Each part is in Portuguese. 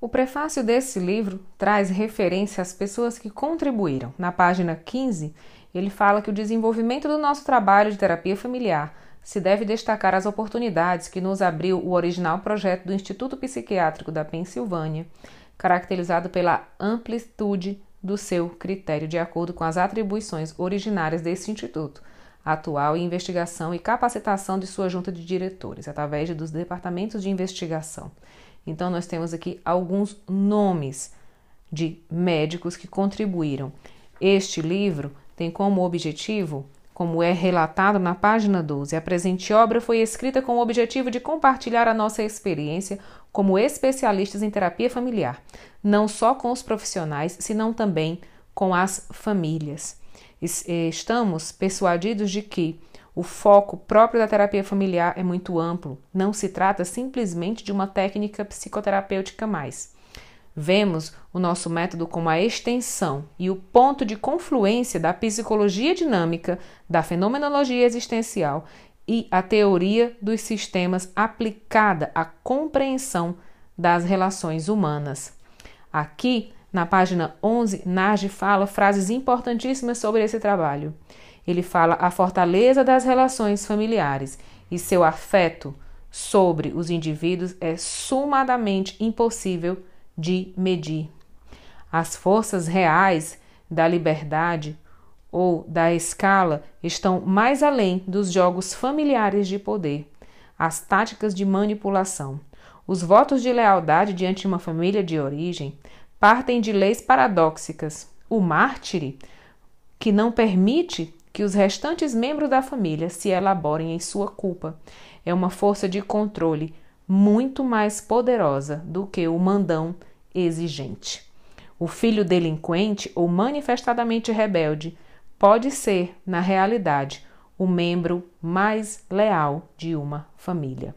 O prefácio desse livro traz referência às pessoas que contribuíram. Na página 15, ele fala que o desenvolvimento do nosso trabalho de terapia familiar se deve destacar as oportunidades que nos abriu o original projeto do Instituto Psiquiátrico da Pensilvânia, caracterizado pela amplitude do seu critério de acordo com as atribuições originárias desse instituto, atual investigação e capacitação de sua junta de diretores, através dos departamentos de investigação. Então, nós temos aqui alguns nomes de médicos que contribuíram. Este livro tem como objetivo, como é relatado na página 12, a presente obra foi escrita com o objetivo de compartilhar a nossa experiência como especialistas em terapia familiar, não só com os profissionais, senão também com as famílias. Estamos persuadidos de que o foco próprio da terapia familiar é muito amplo, não se trata simplesmente de uma técnica psicoterapêutica mais. Vemos o nosso método como a extensão e o ponto de confluência da psicologia dinâmica, da fenomenologia existencial e a teoria dos sistemas aplicada à compreensão das relações humanas. Aqui, na página 11, Nage fala frases importantíssimas sobre esse trabalho. Ele fala a fortaleza das relações familiares e seu afeto sobre os indivíduos é sumadamente impossível de medir. As forças reais da liberdade ou da escala estão mais além dos jogos familiares de poder, as táticas de manipulação. Os votos de lealdade diante de uma família de origem partem de leis paradóxicas. O mártire, que não permite que os restantes membros da família se elaborem em sua culpa. É uma força de controle muito mais poderosa do que o mandão exigente. O filho delinquente ou manifestadamente rebelde pode ser, na realidade, o membro mais leal de uma família.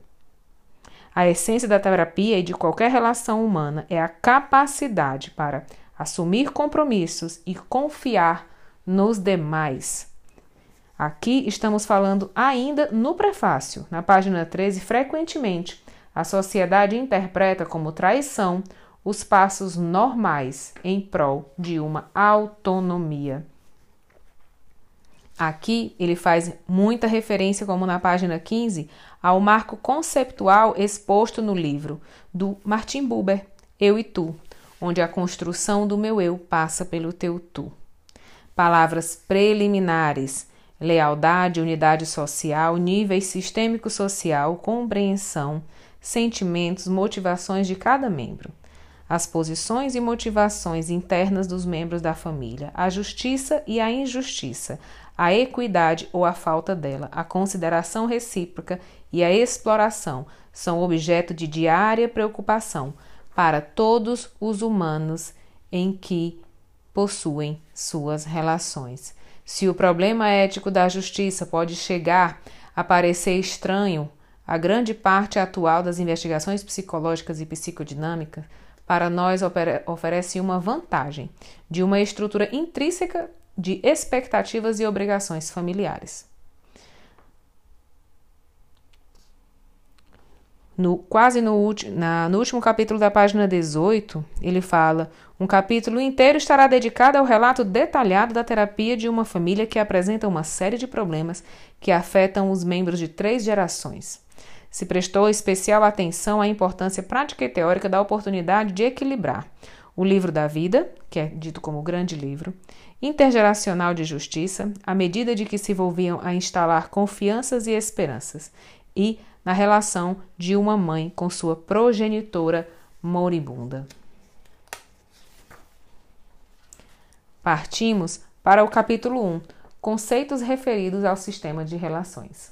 A essência da terapia e de qualquer relação humana é a capacidade para assumir compromissos e confiar nos demais Aqui estamos falando ainda no prefácio. Na página 13, frequentemente, a sociedade interpreta como traição os passos normais em prol de uma autonomia. Aqui ele faz muita referência, como na página 15, ao marco conceptual exposto no livro do Martin Buber, Eu e Tu, onde a construção do meu eu passa pelo teu tu. Palavras preliminares lealdade, unidade social, níveis sistêmico social, compreensão, sentimentos, motivações de cada membro, as posições e motivações internas dos membros da família, a justiça e a injustiça, a equidade ou a falta dela, a consideração recíproca e a exploração são objeto de diária preocupação para todos os humanos em que possuem suas relações. Se o problema ético da justiça pode chegar a parecer estranho à grande parte atual das investigações psicológicas e psicodinâmicas, para nós oferece uma vantagem de uma estrutura intrínseca de expectativas e obrigações familiares. No, quase no, na, no último capítulo da página 18, ele fala: um capítulo inteiro estará dedicado ao relato detalhado da terapia de uma família que apresenta uma série de problemas que afetam os membros de três gerações. Se prestou especial atenção à importância prática e teórica da oportunidade de equilibrar o livro da vida, que é dito como grande livro, intergeracional de justiça, à medida de que se volviam a instalar confianças e esperanças, e na relação de uma mãe com sua progenitora moribunda. Partimos para o capítulo 1, conceitos referidos ao sistema de relações.